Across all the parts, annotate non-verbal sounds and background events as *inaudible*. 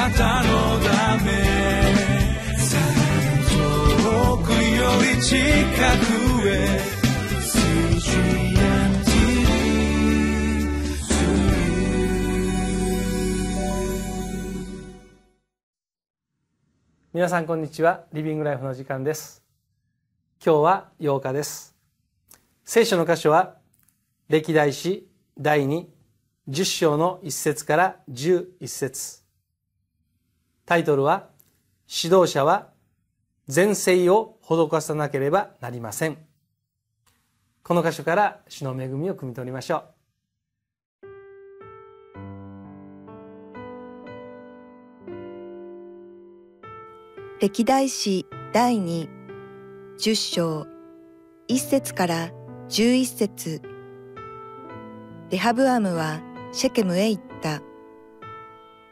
なたのため遠くより近くへ皆さんこんにちは。リビングライフの時間です。今日は8日です。聖書の箇所は歴代史第2 10章の1節から11節。タイトルは指導者は全盛を施さなければなりません。この箇所から主の恵みを汲み取りましょう。歴代史第2、10章、1節から11節。レハブアムはシェケムへ行った。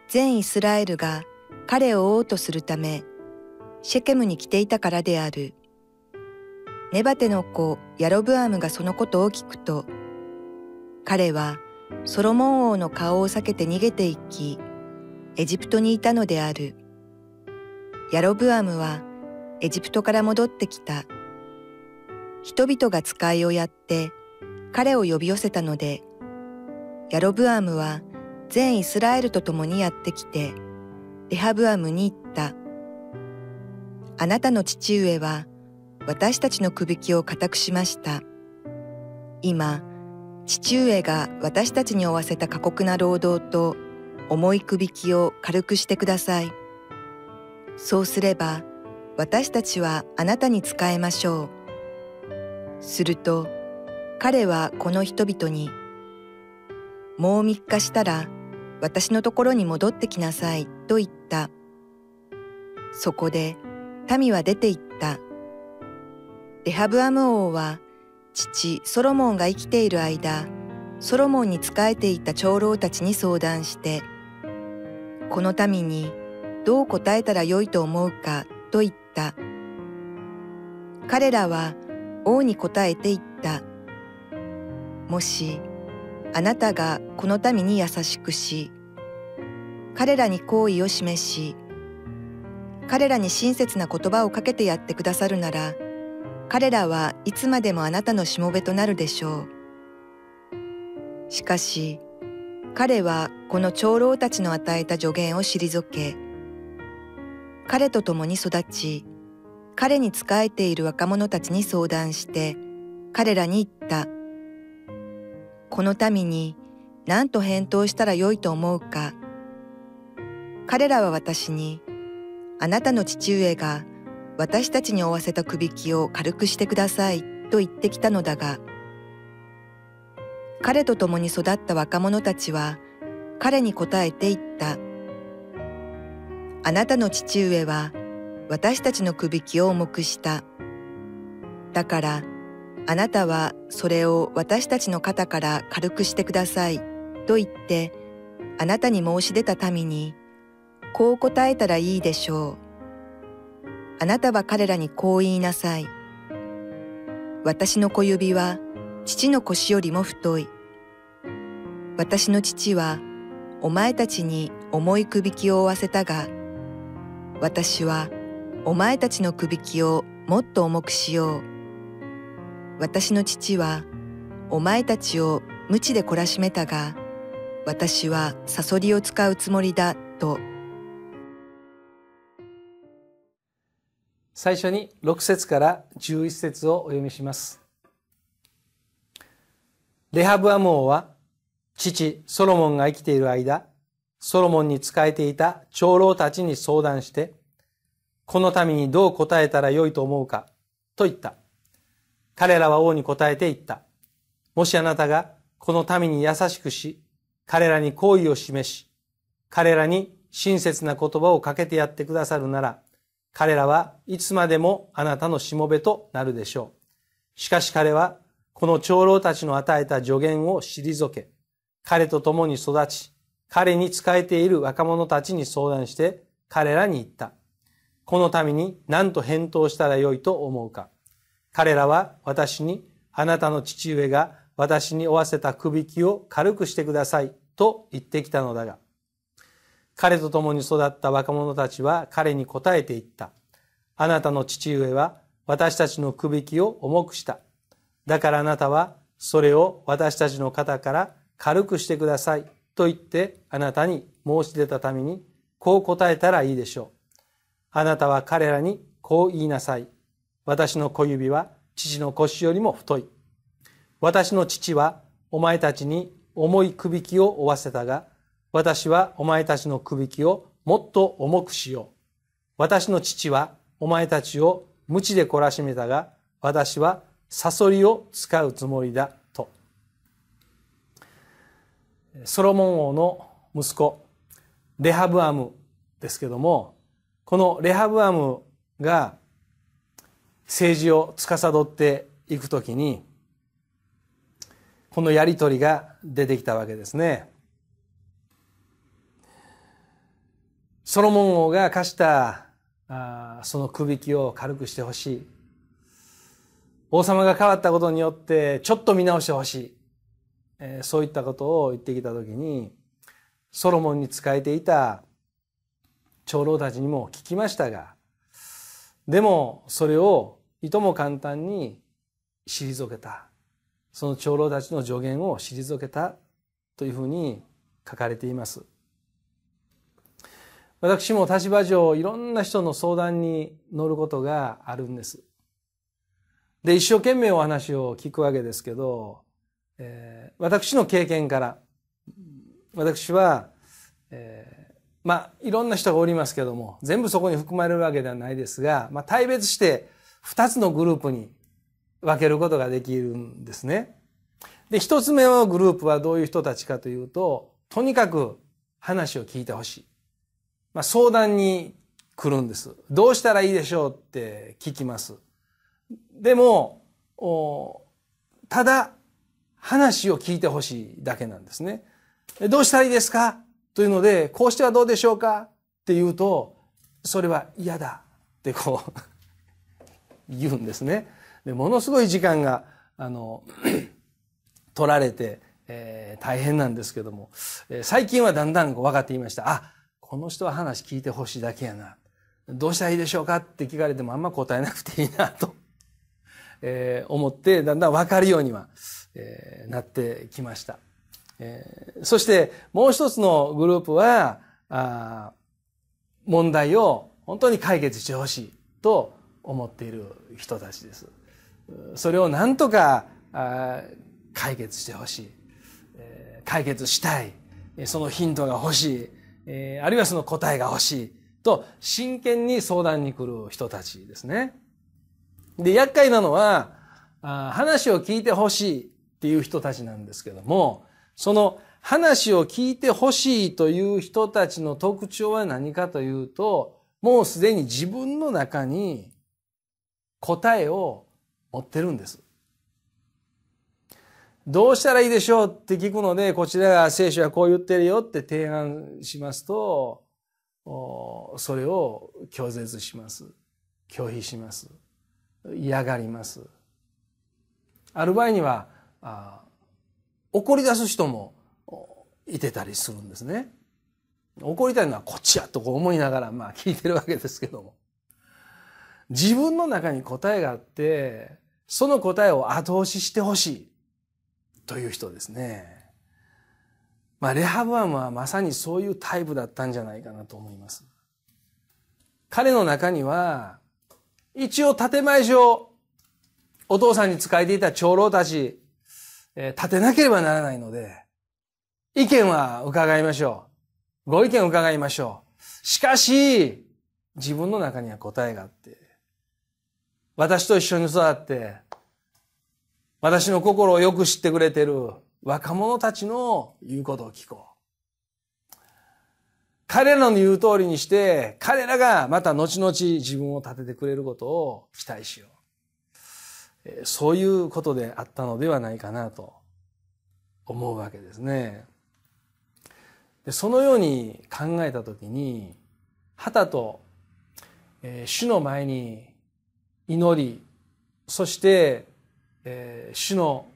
全イスラエルが彼を追おうとするため、シェケムに来ていたからである。ネバテの子ヤロブアムがそのことを聞くと、彼はソロモン王の顔を避けて逃げていき、エジプトにいたのである。ヤロブアムはエジプトから戻ってきた。人々が使いをやって彼を呼び寄せたので、ヤロブアムは全イスラエルと共にやってきて、レハブアムに言った。あなたの父上は私たちのくびきを固くしました。今、父上が私たちに負わせた過酷な労働と重いくびきを軽くしてください。そうすれば私たちはあなたに仕えましょう。すると彼はこの人々に、もう三日したら私のところに戻ってきなさいと言った。そこで民は出て行った。レハブアム王は父ソロモンが生きている間、ソロモンに仕えていた長老たちに相談して、この民にどう答えたらよいと思うかと言った。彼らは王に答えて言った。もしあなたがこの民に優しくし、彼らに好意を示し、彼らに親切な言葉をかけてやってくださるなら、彼らはいつまでもあなたのしもべとなるでしょう。しかし、彼はこの長老たちの与えた助言を退け、彼と共に育ち、彼に仕えている若者たちに相談して、彼らに言った。この民に何と返答したらよいと思うか。彼らは私に、あなたの父上が私たちに負わせたくびきを軽くしてくださいと言ってきたのだが、彼と共に育った若者たちは彼に答えて言った。あなたの父上は私たちのくびきを重くした。だからあなたはそれを私たちの肩から軽くしてくださいと言ってあなたに申し出た民にこう答えたらいいでしょう。あなたは彼らにこう言いなさい。私の小指は父の腰よりも太い。私の父はお前たちに重いくびきを負わせたが、私はお前たちのくびきをもっと重くしよう。私の父はお前たちを無知で懲らしめたが、私はサソリを使うつもりだと。最初に6節から11節をお読みします。レハブアム王は父ソロモンが生きている間、ソロモンに仕えていた長老たちに相談して、この民にどう答えたらよいと思うか、と言った。彼らは王に答えて言った。もしあなたがこの民に優しくし、彼らに好意を示し、彼らに親切な言葉をかけてやってくださるなら、彼らはいつまでもあなたのしもべとなるでしょう。しかし彼は、この長老たちの与えた助言を退け、彼と共に育ち、彼に仕えている若者たちに相談して彼らに言った。この民に何と返答したらよいと思うか。彼らは私にあなたの父上が私に負わせたくびきを軽くしてくださいと言ってきたのだが。彼と共に育った若者たちは彼に答えていった。あなたの父上は私たちのくびきを重くした。だからあなたはそれを私たちの肩から軽くしてください。と言ってあなたに申し出たためにこう答えたらいいでしょう。あなたは彼らにこう言いなさい。私の小指は父の腰よりも太い。私の父はお前たちに重いくびきを負わせたが、私はお前たちのくびきをもっと重くしよう。私の父はお前たちを無知で懲らしめたが、私はサソリを使うつもりだと。ソロモン王の息子、レハブアムですけども、このレハブアムが政治を司っていくときに、このやりとりが出てきたわけですね。ソロモン王が課したあそのくびきを軽くしてほしい。王様が変わったことによってちょっと見直してほしい。えー、そういったことを言ってきたときに、ソロモンに仕えていた長老たちにも聞きましたが、でもそれをいとも簡単に退けた。その長老たちの助言を退けたというふうに書かれています。私も立場上いろんな人の相談に乗ることがあるんです。で、一生懸命お話を聞くわけですけど、えー、私の経験から、私は、えー、まあ、いろんな人がおりますけども、全部そこに含まれるわけではないですが、まあ、大別して二つのグループに分けることができるんですね。で、一つ目のグループはどういう人たちかというと、とにかく話を聞いてほしい。まあ、相談に来るんです。どうしたらいいでしょうって聞きます。でも、ただ話を聞いてほしいだけなんですね。どうしたらいいですか？というので、こうしてはどうでしょうかって言うと、それは嫌だってこう *laughs* 言うんですね。でものすごい時間が、あの、取られて、えー、大変なんですけども、えー、最近はだんだん分かっていました。あ、この人は話聞いてほしいだけやな。どうしたらいいでしょうかって聞かれてもあんま答えなくていいなと、*laughs* えー、思ってだんだん分かるようには、えー、なってきました。えー、そしてもう一つのグループはあ問題を本当に解決してほしいと思っている人たちです。それを何とかあ解決してほしい、えー。解決したい。そのヒントが欲しい。えー、あるいはその答えが欲しいと真剣に相談に来る人たちですね。で、厄介なのは、あ話を聞いてほしいっていう人たちなんですけども、その話を聞いてほしいという人たちの特徴は何かというと、もうすでに自分の中に答えを持ってるんです。どうしたらいいでしょうって聞くので、こちらが聖書はこう言ってるよって提案しますと、それを拒絶します。拒否します。嫌がります。ある場合には、怒り出す人もいてたりするんですね。怒りたいのはこっちやと思いながら、まあ聞いてるわけですけども。自分の中に答えがあって、その答えを後押ししてほしい。という人ですね。まあ、レハブアムはまさにそういうタイプだったんじゃないかなと思います。彼の中には、一応建前上、お父さんに仕えていた長老たち、えー、立てなければならないので、意見は伺いましょう。ご意見を伺いましょう。しかし、自分の中には答えがあって、私と一緒に育って、私の心をよく知ってくれてる若者たちの言うことを聞こう。彼らの言う通りにして、彼らがまた後々自分を立ててくれることを期待しよう。そういうことであったのではないかなと思うわけですね。でそのように考えたときに、はたと、えー、主の前に祈り、そしてえー、主の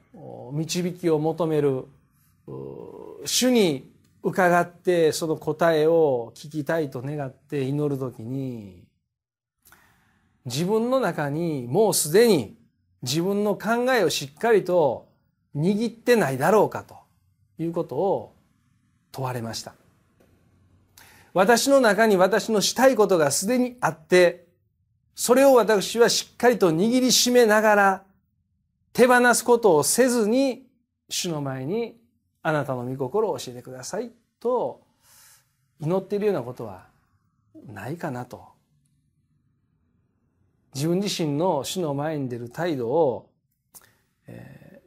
導きを求める主に伺ってその答えを聞きたいと願って祈るときに自分の中にもうすでに自分の考えをしっかりと握ってないだろうかということを問われました。私の中に私のしたいことがすでにあってそれを私はしっかりと握りしめながら手放すことをせずに主の前にあなたの御心を教えてくださいと祈っているようなことはないかなと。自分自身の主の前に出る態度を、え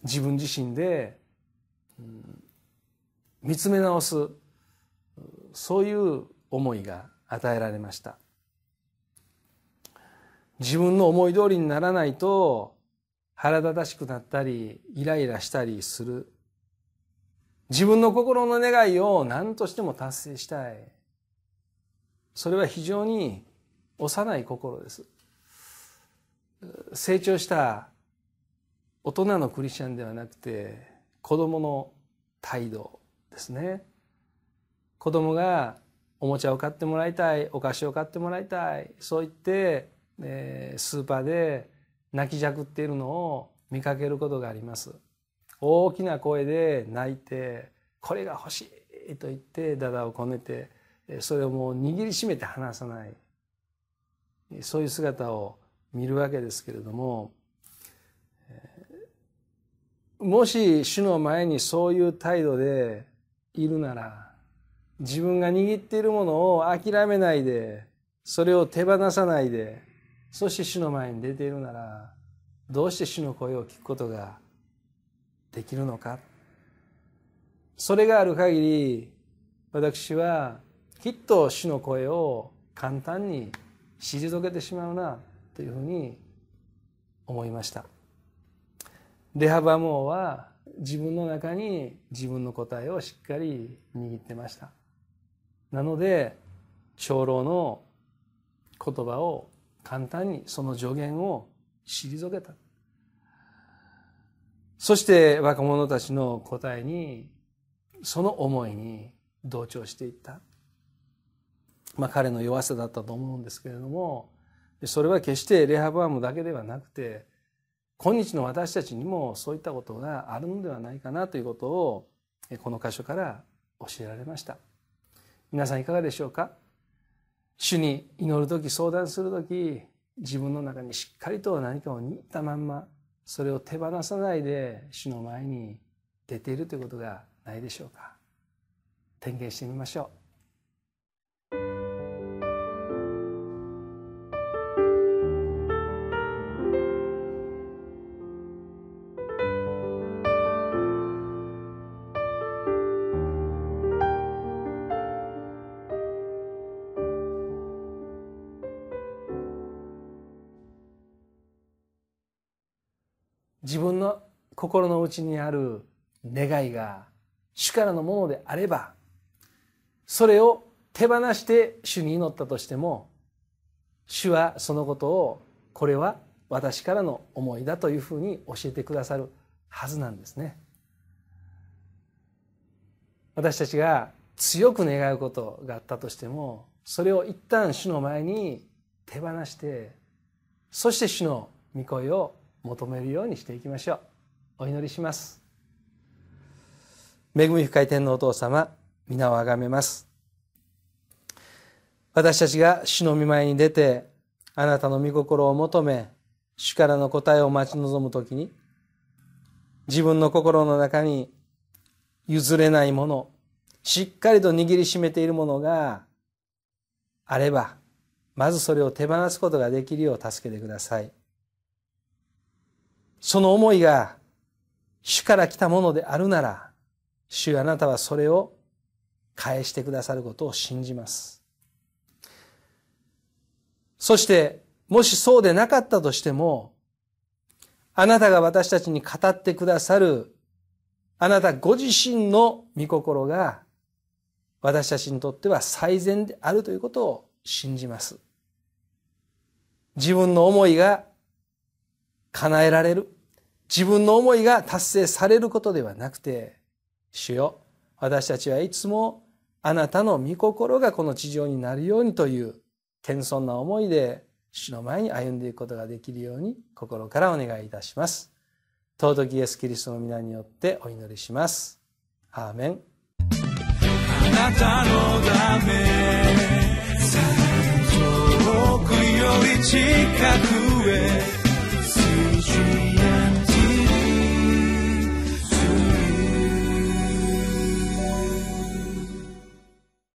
ー、自分自身で、うん、見つめ直すそういう思いが与えられました。自分の思い通りにならないと腹立たしくなったりイライラしたりする。自分の心の願いを何としても達成したい。それは非常に幼い心です。成長した大人のクリスチャンではなくて子供の態度ですね。子供がおもちゃを買ってもらいたいお菓子を買ってもらいたいそう言って、えー、スーパーで泣きじゃくっているのを見かけることがあります。大きな声で泣いてこれが欲しいと言ってだだをこねてそれをもう握りしめて離さない。そういう姿を見るわけですけれどももし主の前にそういう態度でいるなら自分が握っているものを諦めないでそれを手放さないでそして主の前に出ているならどうして主の声を聞くことができるのか。それがある限り私はきっと主の声を簡単に退けてしまうなというふうに思いました。レハバム王は自分の中に自分の答えをしっかり握ってました。なので長老の言葉を簡単にその助言を退けた。そして若者たちの答えにその思いに同調していった。まあ、彼の弱さだったと思うんですけれどもそれは決してレハブアムだけではなくて今日の私たちにもそういったことがあるのではないかなということをこの箇所から教えられました。皆さんいかがでしょうか？主に祈る時相談する時自分の中にしっかりと何かを握ったまんまそれを手放さないで主の前に出ているということがないでしょうか。点検してみましょう。自分の心の内にある願いが主からのものであればそれを手放して主に祈ったとしても主はそのことをこれは私からの思いだというふうに教えてくださるはずなんですね。私たちが強く願うことがあったとしてもそれを一旦主の前に手放してそして主の御声を求めるようにしていきましょう。お祈りします。恵み深い天のお父様皆をあがめます。私たちが主の御前に出てあなたの御心を求め主からの答えを待ち望むときに自分の心の中に譲れないものしっかりと握りしめているものがあればまずそれを手放すことができるよう助けてください。その思いが主から来たものであるなら、主あなたはそれを返してくださることを信じます。そして、もしそうでなかったとしても、あなたが私たちに語ってくださる、あなたご自身の御心が、私たちにとっては最善であるということを信じます。自分の思いが叶えられる。自分の思いが達成されることではなくて、主よ、私たちはいつもあなたの御心がこの地上になるようにという謙遜な思いで主の前に歩んでいくことができるように心からお願いいたします。尊きイエス・キリストの皆によってお祈りします。アーメン。あなたのため遠くより近くへ she.